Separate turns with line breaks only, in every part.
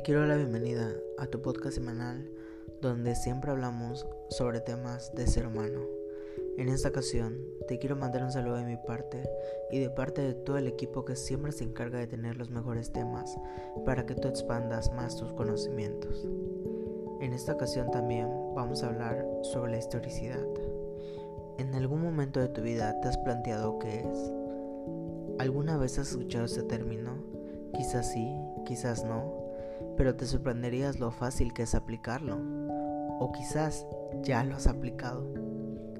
Te quiero la bienvenida a tu podcast semanal donde siempre hablamos sobre temas de ser humano. En esta ocasión te quiero mandar un saludo de mi parte y de parte de todo el equipo que siempre se encarga de tener los mejores temas para que tú expandas más tus conocimientos. En esta ocasión también vamos a hablar sobre la historicidad. ¿En algún momento de tu vida te has planteado qué es? ¿Alguna vez has escuchado este término? Quizás sí, quizás no pero te sorprenderías lo fácil que es aplicarlo. O quizás ya lo has aplicado.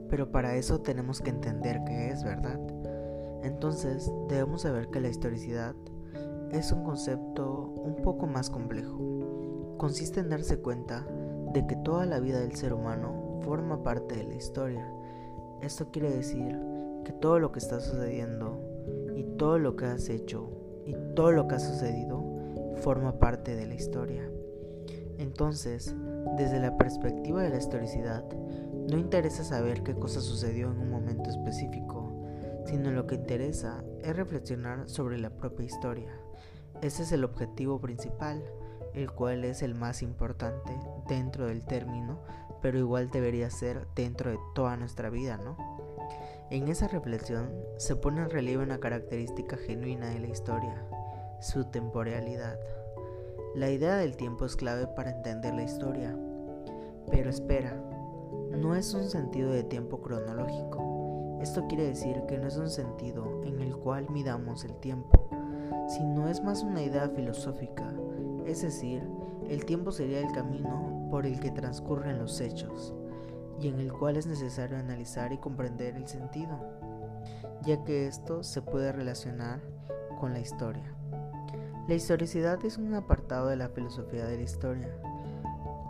Pero para eso tenemos que entender qué es verdad. Entonces debemos saber que la historicidad es un concepto un poco más complejo. Consiste en darse cuenta de que toda la vida del ser humano forma parte de la historia. Esto quiere decir que todo lo que está sucediendo y todo lo que has hecho y todo lo que ha sucedido forma parte de la historia. Entonces, desde la perspectiva de la historicidad, no interesa saber qué cosa sucedió en un momento específico, sino lo que interesa es reflexionar sobre la propia historia. Ese es el objetivo principal, el cual es el más importante dentro del término, pero igual debería ser dentro de toda nuestra vida, ¿no? En esa reflexión se pone en relieve una característica genuina de la historia, su temporalidad. La idea del tiempo es clave para entender la historia. Pero espera, no es un sentido de tiempo cronológico. Esto quiere decir que no es un sentido en el cual midamos el tiempo, sino es más una idea filosófica, es decir, el tiempo sería el camino por el que transcurren los hechos, y en el cual es necesario analizar y comprender el sentido, ya que esto se puede relacionar con la historia. La historicidad es un apartado de la filosofía de la historia.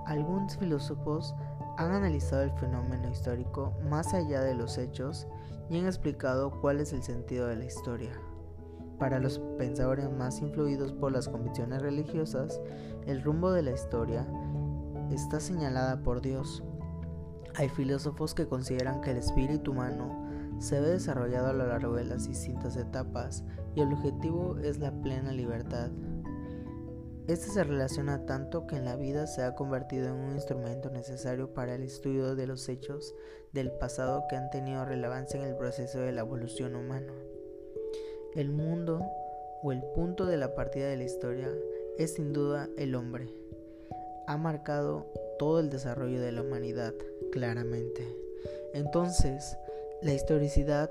Algunos filósofos han analizado el fenómeno histórico más allá de los hechos y han explicado cuál es el sentido de la historia. Para los pensadores más influidos por las convicciones religiosas, el rumbo de la historia está señalada por Dios. Hay filósofos que consideran que el espíritu humano se ve desarrollado a lo largo de las distintas etapas y el objetivo es la plena libertad. Este se relaciona tanto que en la vida se ha convertido en un instrumento necesario para el estudio de los hechos del pasado que han tenido relevancia en el proceso de la evolución humana. El mundo o el punto de la partida de la historia es sin duda el hombre. Ha marcado todo el desarrollo de la humanidad, claramente. Entonces, la historicidad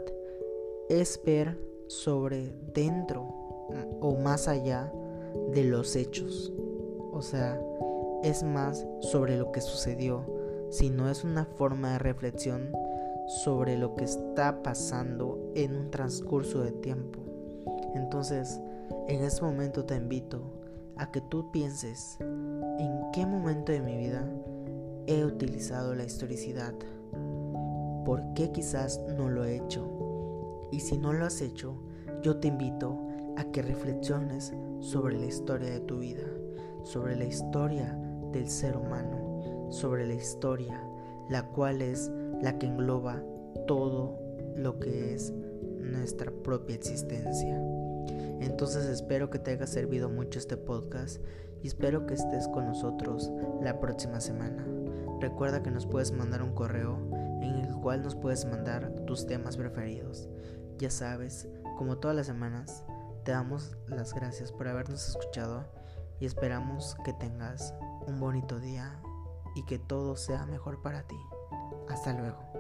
es ver sobre dentro o más allá de los hechos. O sea, es más sobre lo que sucedió, sino es una forma de reflexión sobre lo que está pasando en un transcurso de tiempo. Entonces, en este momento te invito a que tú pienses en qué momento de mi vida he utilizado la historicidad por qué quizás no lo he hecho. Y si no lo has hecho, yo te invito a que reflexiones sobre la historia de tu vida, sobre la historia del ser humano, sobre la historia, la cual es la que engloba todo lo que es nuestra propia existencia. Entonces espero que te haya servido mucho este podcast y espero que estés con nosotros la próxima semana. Recuerda que nos puedes mandar un correo en el cual nos puedes mandar tus temas preferidos. Ya sabes, como todas las semanas, te damos las gracias por habernos escuchado y esperamos que tengas un bonito día y que todo sea mejor para ti. Hasta luego.